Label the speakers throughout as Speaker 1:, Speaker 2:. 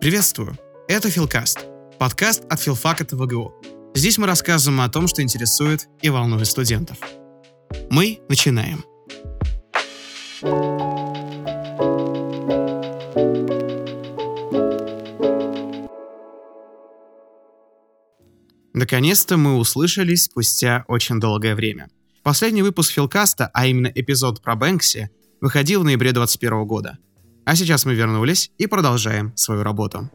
Speaker 1: Приветствую! Это Филкаст, подкаст от филфака ТВГУ. Здесь мы рассказываем о том, что интересует и волнует студентов. Мы начинаем. Наконец-то мы услышались спустя очень долгое время. Последний выпуск Филкаста, а именно эпизод про Бэнкси, выходил в ноябре 2021 года – а сейчас мы вернулись и продолжаем свою работу.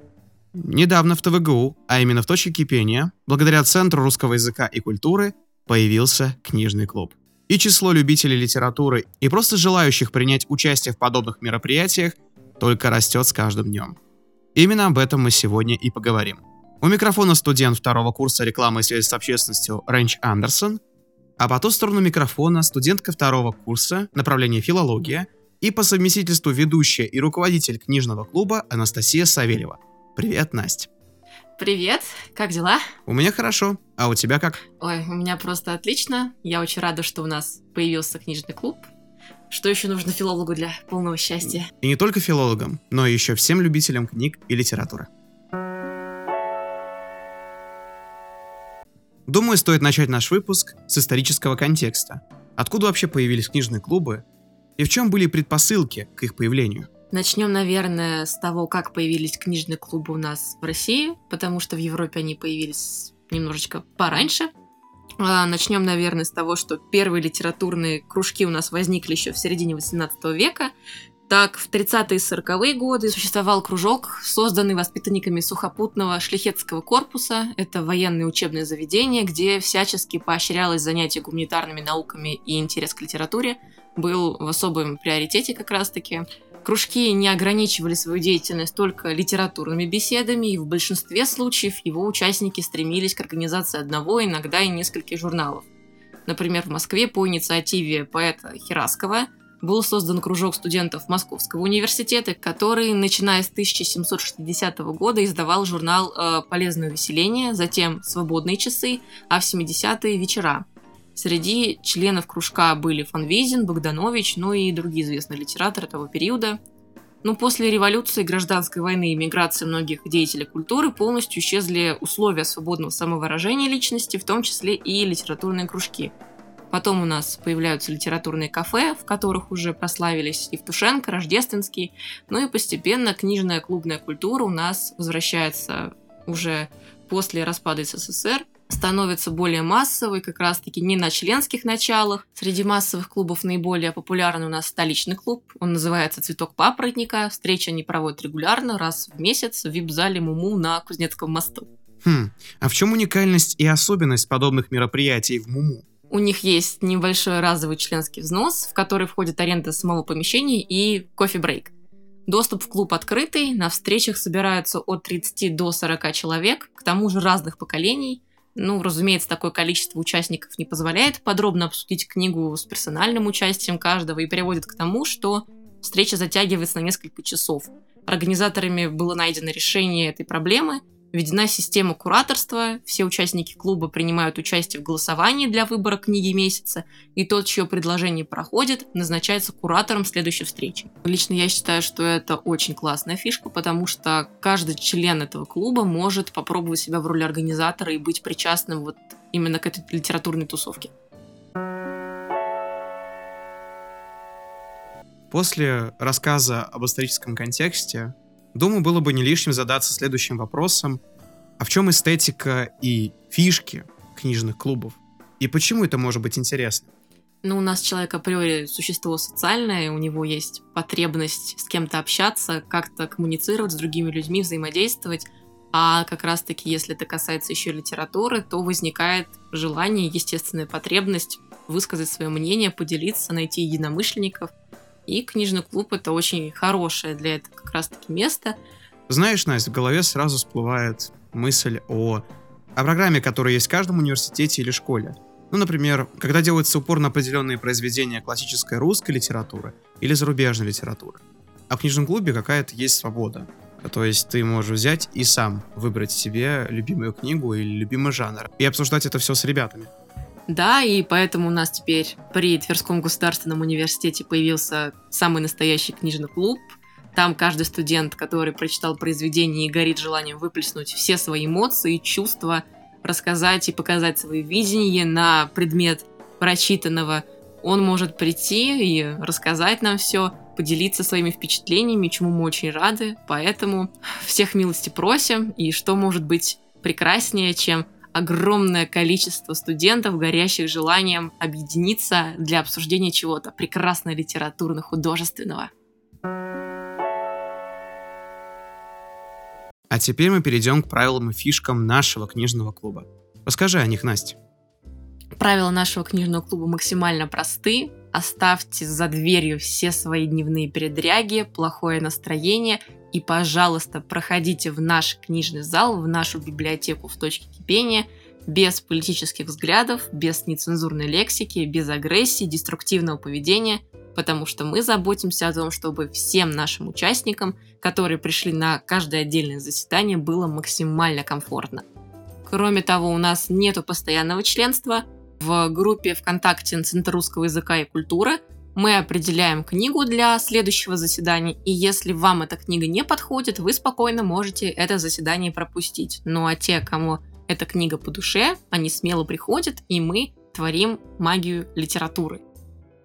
Speaker 1: Недавно в ТВГУ, а именно в точке кипения, благодаря Центру русского языка и культуры, появился книжный клуб. И число любителей литературы и просто желающих принять участие в подобных мероприятиях только растет с каждым днем. Именно об этом мы сегодня и поговорим. У микрофона студент второго курса рекламы и связи с общественностью Рэнч Андерсон, а по ту сторону микрофона студентка второго курса направления филология – и по совместительству ведущая и руководитель книжного клуба Анастасия Савельева. Привет, Настя.
Speaker 2: Привет, как дела?
Speaker 1: У меня хорошо, а у тебя как?
Speaker 2: Ой, у меня просто отлично. Я очень рада, что у нас появился книжный клуб. Что еще нужно филологу для полного счастья?
Speaker 1: И не только филологам, но еще всем любителям книг и литературы. Думаю, стоит начать наш выпуск с исторического контекста. Откуда вообще появились книжные клубы и в чем были предпосылки к их появлению?
Speaker 2: Начнем, наверное, с того, как появились книжные клубы у нас в России, потому что в Европе они появились немножечко пораньше. А, начнем, наверное, с того, что первые литературные кружки у нас возникли еще в середине 18 века. Так, в 30-е и 40-е годы существовал кружок, созданный воспитанниками сухопутного шлихетского корпуса. Это военное учебное заведение, где всячески поощрялось занятие гуманитарными науками и интерес к литературе был в особом приоритете как раз-таки. Кружки не ограничивали свою деятельность только литературными беседами, и в большинстве случаев его участники стремились к организации одного, иногда и нескольких журналов. Например, в Москве по инициативе поэта Хераскова был создан кружок студентов Московского университета, который, начиная с 1760 года, издавал журнал э, «Полезное увеселение», затем «Свободные часы», а в 70-е «Вечера». Среди членов кружка были Фанвизин, Богданович, ну и другие известные литераторы того периода. Но после революции, гражданской войны и миграции многих деятелей культуры полностью исчезли условия свободного самовыражения личности, в том числе и литературные кружки. Потом у нас появляются литературные кафе, в которых уже прославились Евтушенко, Рождественский. Ну и постепенно книжная клубная культура у нас возвращается уже после распада СССР становится более массовой, как раз-таки не на членских началах. Среди массовых клубов наиболее популярный у нас столичный клуб. Он называется «Цветок папоротника». Встречи они проводят регулярно, раз в месяц в вип-зале Муму на Кузнецком мосту.
Speaker 1: Хм, а в чем уникальность и особенность подобных мероприятий в Муму?
Speaker 2: У них есть небольшой разовый членский взнос, в который входит аренда самого помещения и кофе-брейк. Доступ в клуб открытый, на встречах собираются от 30 до 40 человек, к тому же разных поколений – ну, разумеется, такое количество участников не позволяет подробно обсудить книгу с персональным участием каждого и приводит к тому, что встреча затягивается на несколько часов. Организаторами было найдено решение этой проблемы – Введена система кураторства, все участники клуба принимают участие в голосовании для выбора книги месяца, и тот, чье предложение проходит, назначается куратором следующей встречи. Лично я считаю, что это очень классная фишка, потому что каждый член этого клуба может попробовать себя в роли организатора и быть причастным вот именно к этой литературной тусовке.
Speaker 1: После рассказа об историческом контексте Думаю, было бы не лишним задаться следующим вопросом. А в чем эстетика и фишки книжных клубов? И почему это может быть интересно?
Speaker 2: Ну, у нас человек априори существо социальное, у него есть потребность с кем-то общаться, как-то коммуницировать с другими людьми, взаимодействовать. А как раз-таки, если это касается еще литературы, то возникает желание, естественная потребность высказать свое мнение, поделиться, найти единомышленников – и книжный клуб это очень хорошее для этого как раз-таки место.
Speaker 1: Знаешь, Настя, в голове сразу всплывает мысль о, о программе, которая есть в каждом университете или школе. Ну, например, когда делается упор на определенные произведения классической русской литературы или зарубежной литературы. А в книжном клубе какая-то есть свобода. То есть ты можешь взять и сам выбрать себе любимую книгу или любимый жанр и обсуждать это все с ребятами.
Speaker 2: Да, и поэтому у нас теперь при Тверском государственном университете появился самый настоящий книжный клуб. Там каждый студент, который прочитал произведение и горит желанием выплеснуть все свои эмоции, чувства, рассказать и показать свои видения на предмет прочитанного, он может прийти и рассказать нам все, поделиться своими впечатлениями, чему мы очень рады. Поэтому всех милости просим. И что может быть прекраснее, чем огромное количество студентов, горящих желанием объединиться для обсуждения чего-то прекрасно литературно-художественного.
Speaker 1: А теперь мы перейдем к правилам и фишкам нашего книжного клуба. Расскажи о них, Настя.
Speaker 2: Правила нашего книжного клуба максимально просты. Оставьте за дверью все свои дневные передряги, плохое настроение и, пожалуйста, проходите в наш книжный зал, в нашу библиотеку в точке кипения, без политических взглядов, без нецензурной лексики, без агрессии, деструктивного поведения, потому что мы заботимся о том, чтобы всем нашим участникам, которые пришли на каждое отдельное заседание, было максимально комфортно. Кроме того, у нас нету постоянного членства. В группе ВКонтакте Центр русского языка и культуры мы определяем книгу для следующего заседания, и если вам эта книга не подходит, вы спокойно можете это заседание пропустить. Ну а те, кому эта книга по душе, они смело приходят, и мы творим магию литературы.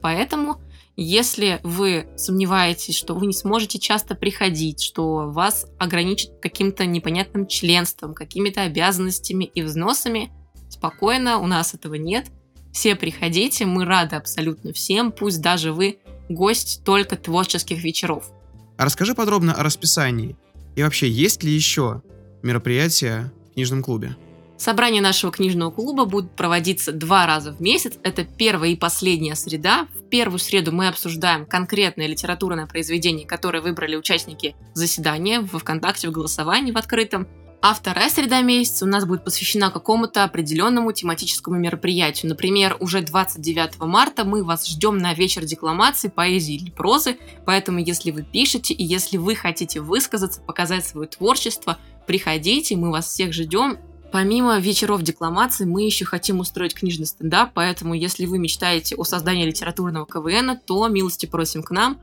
Speaker 2: Поэтому, если вы сомневаетесь, что вы не сможете часто приходить, что вас ограничат каким-то непонятным членством, какими-то обязанностями и взносами, спокойно, у нас этого нет – все приходите, мы рады абсолютно всем, пусть даже вы гость только творческих вечеров.
Speaker 1: А расскажи подробно о расписании. И вообще, есть ли еще мероприятия в книжном клубе?
Speaker 2: Собрание нашего книжного клуба будет проводиться два раза в месяц. Это первая и последняя среда. В первую среду мы обсуждаем конкретное литературное произведение, которое выбрали участники заседания в ВКонтакте, в голосовании в открытом. А вторая среда месяца у нас будет посвящена какому-то определенному тематическому мероприятию. Например, уже 29 марта мы вас ждем на вечер декламации, поэзии или прозы, поэтому если вы пишете и если вы хотите высказаться, показать свое творчество, приходите, мы вас всех ждем. Помимо вечеров декламации, мы еще хотим устроить книжный стендап, поэтому если вы мечтаете о создании литературного КВН, то милости просим к нам.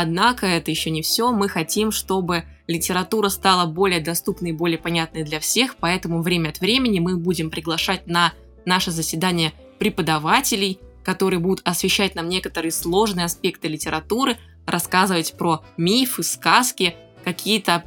Speaker 2: Однако это еще не все. Мы хотим, чтобы литература стала более доступной и более понятной для всех, поэтому время от времени мы будем приглашать на наше заседание преподавателей, которые будут освещать нам некоторые сложные аспекты литературы, рассказывать про мифы, сказки, какие-то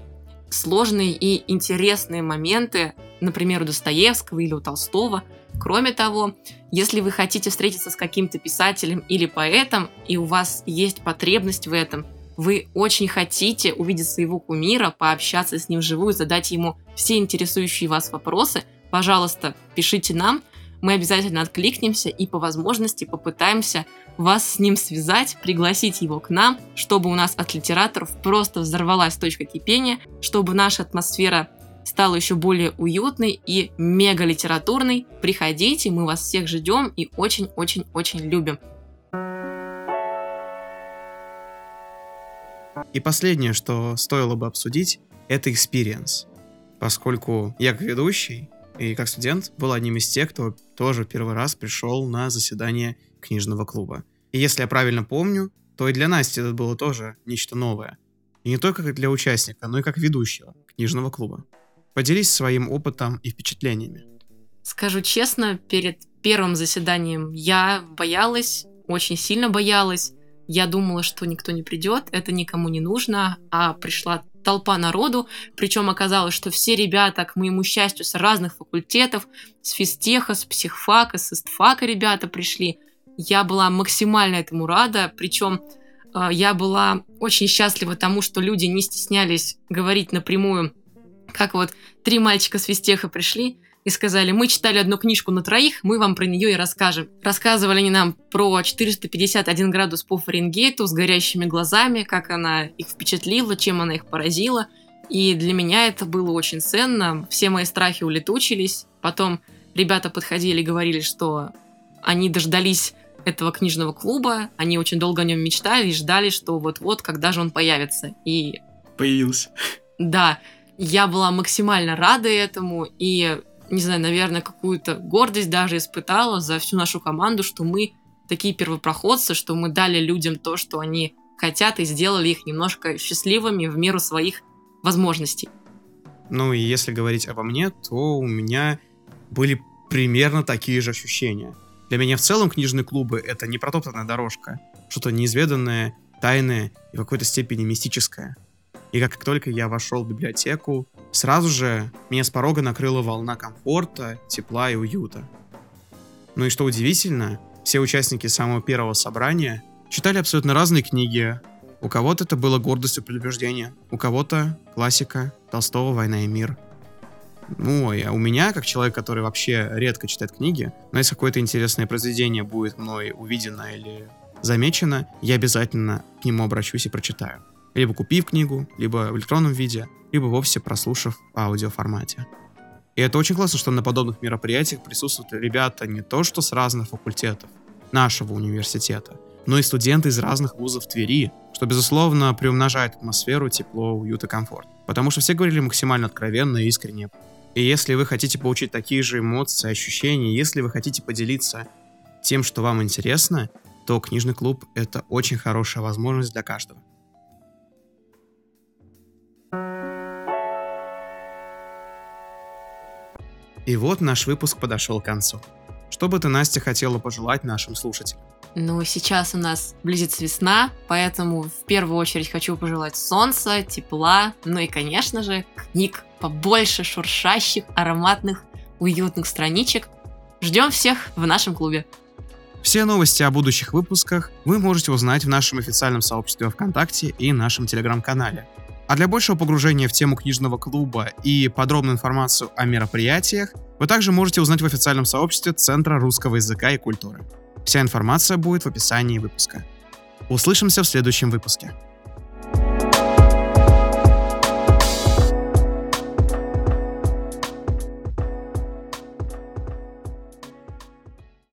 Speaker 2: сложные и интересные моменты, например, у Достоевского или у Толстого. Кроме того, если вы хотите встретиться с каким-то писателем или поэтом, и у вас есть потребность в этом, вы очень хотите увидеть своего кумира, пообщаться с ним вживую, задать ему все интересующие вас вопросы, пожалуйста, пишите нам, мы обязательно откликнемся и по возможности попытаемся вас с ним связать, пригласить его к нам, чтобы у нас от литераторов просто взорвалась точка кипения, чтобы наша атмосфера стала еще более уютной и мега литературной. Приходите, мы вас всех ждем и очень-очень-очень любим.
Speaker 1: И последнее, что стоило бы обсудить, это experience. Поскольку я как ведущий и как студент был одним из тех, кто тоже первый раз пришел на заседание книжного клуба. И если я правильно помню, то и для Насти это было тоже нечто новое. И не только как для участника, но и как ведущего книжного клуба. Поделись своим опытом и впечатлениями.
Speaker 2: Скажу честно, перед первым заседанием я боялась, очень сильно боялась. Я думала, что никто не придет, это никому не нужно, а пришла толпа народу, причем оказалось, что все ребята, к моему счастью, с разных факультетов, с физтеха, с психфака, с истфака ребята пришли. Я была максимально этому рада, причем э, я была очень счастлива тому, что люди не стеснялись говорить напрямую, как вот три мальчика с физтеха пришли, и сказали, мы читали одну книжку на троих, мы вам про нее и расскажем. Рассказывали они нам про 451 градус по Фаренгейту с горящими глазами, как она их впечатлила, чем она их поразила. И для меня это было очень ценно. Все мои страхи улетучились. Потом ребята подходили и говорили, что они дождались этого книжного клуба, они очень долго о нем мечтали и ждали, что вот-вот, когда же он появится. И
Speaker 1: появился.
Speaker 2: Да, я была максимально рада этому и, не знаю, наверное, какую-то гордость даже испытала за всю нашу команду, что мы такие первопроходцы, что мы дали людям то, что они хотят, и сделали их немножко счастливыми в меру своих возможностей.
Speaker 1: Ну и если говорить обо мне, то у меня были примерно такие же ощущения. Для меня в целом книжные клубы — это не протоптанная дорожка, что-то неизведанное, тайное и в какой-то степени мистическое. И как только я вошел в библиотеку, сразу же меня с порога накрыла волна комфорта, тепла и уюта. Ну и что удивительно, все участники самого первого собрания читали абсолютно разные книги. У кого-то это было гордостью предубеждения, у кого-то классика Толстого «Война и мир». Ну, а у меня, как человек, который вообще редко читает книги, но если какое-то интересное произведение будет мной увидено или замечено, я обязательно к нему обращусь и прочитаю. Либо купив книгу, либо в электронном виде, либо вовсе прослушав в аудиоформате. И это очень классно, что на подобных мероприятиях присутствуют ребята не то что с разных факультетов нашего университета, но и студенты из разных вузов Твери, что, безусловно, приумножает атмосферу, тепло, уют и комфорт. Потому что все говорили максимально откровенно и искренне. И если вы хотите получить такие же эмоции, ощущения, если вы хотите поделиться тем, что вам интересно, то книжный клуб — это очень хорошая возможность для каждого. И вот наш выпуск подошел к концу. Что бы ты, Настя, хотела пожелать нашим слушателям?
Speaker 2: Ну, сейчас у нас близится весна, поэтому в первую очередь хочу пожелать солнца, тепла, ну и, конечно же, книг побольше шуршащих, ароматных, уютных страничек. Ждем всех в нашем клубе.
Speaker 1: Все новости о будущих выпусках вы можете узнать в нашем официальном сообществе ВКонтакте и нашем телеграм-канале. А для большего погружения в тему книжного клуба и подробную информацию о мероприятиях, вы также можете узнать в официальном сообществе Центра русского языка и культуры. Вся информация будет в описании выпуска. Услышимся в следующем выпуске.